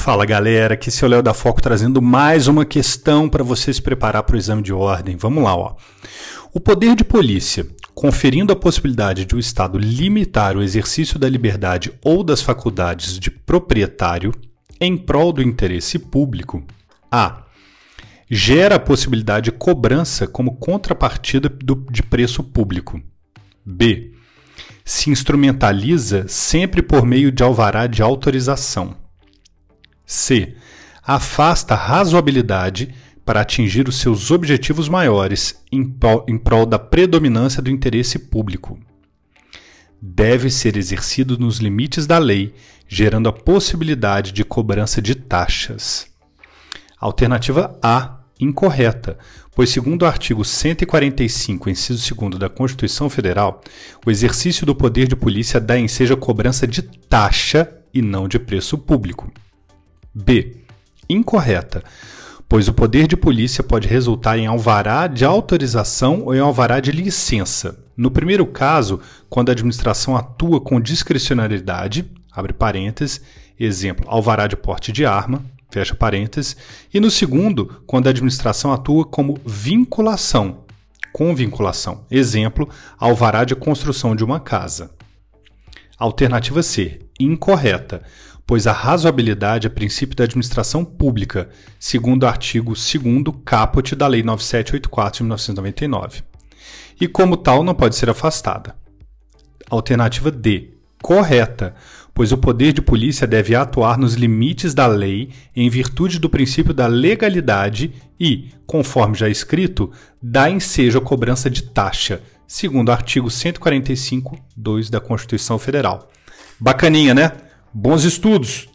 Fala galera, aqui é o Léo da Foco trazendo mais uma questão para você se preparar para o exame de ordem. Vamos lá, ó. O poder de polícia, conferindo a possibilidade de o Estado limitar o exercício da liberdade ou das faculdades de proprietário em prol do interesse público, a. Gera a possibilidade de cobrança como contrapartida do, de preço público. B. Se instrumentaliza sempre por meio de alvará de autorização. C. Afasta razoabilidade para atingir os seus objetivos maiores em prol, em prol da predominância do interesse público. Deve ser exercido nos limites da lei, gerando a possibilidade de cobrança de taxas. Alternativa A, incorreta, pois, segundo o artigo 145, inciso 2 da Constituição Federal, o exercício do poder de polícia dá ensejo a cobrança de taxa e não de preço público. B. Incorreta, pois o poder de polícia pode resultar em alvará de autorização ou em alvará de licença. No primeiro caso, quando a administração atua com discricionalidade, abre parênteses, exemplo, alvará de porte de arma, fecha parênteses, e no segundo, quando a administração atua como vinculação, com vinculação, exemplo, alvará de construção de uma casa. Alternativa C, incorreta, pois a razoabilidade é princípio da administração pública, segundo o artigo 2 caput da Lei 9784 de 1999. E como tal não pode ser afastada. Alternativa D, correta, pois o poder de polícia deve atuar nos limites da lei em virtude do princípio da legalidade e, conforme já escrito, dá ensejo a cobrança de taxa, segundo o artigo 145, 2 da Constituição Federal. Bacaninha, né? Bons estudos!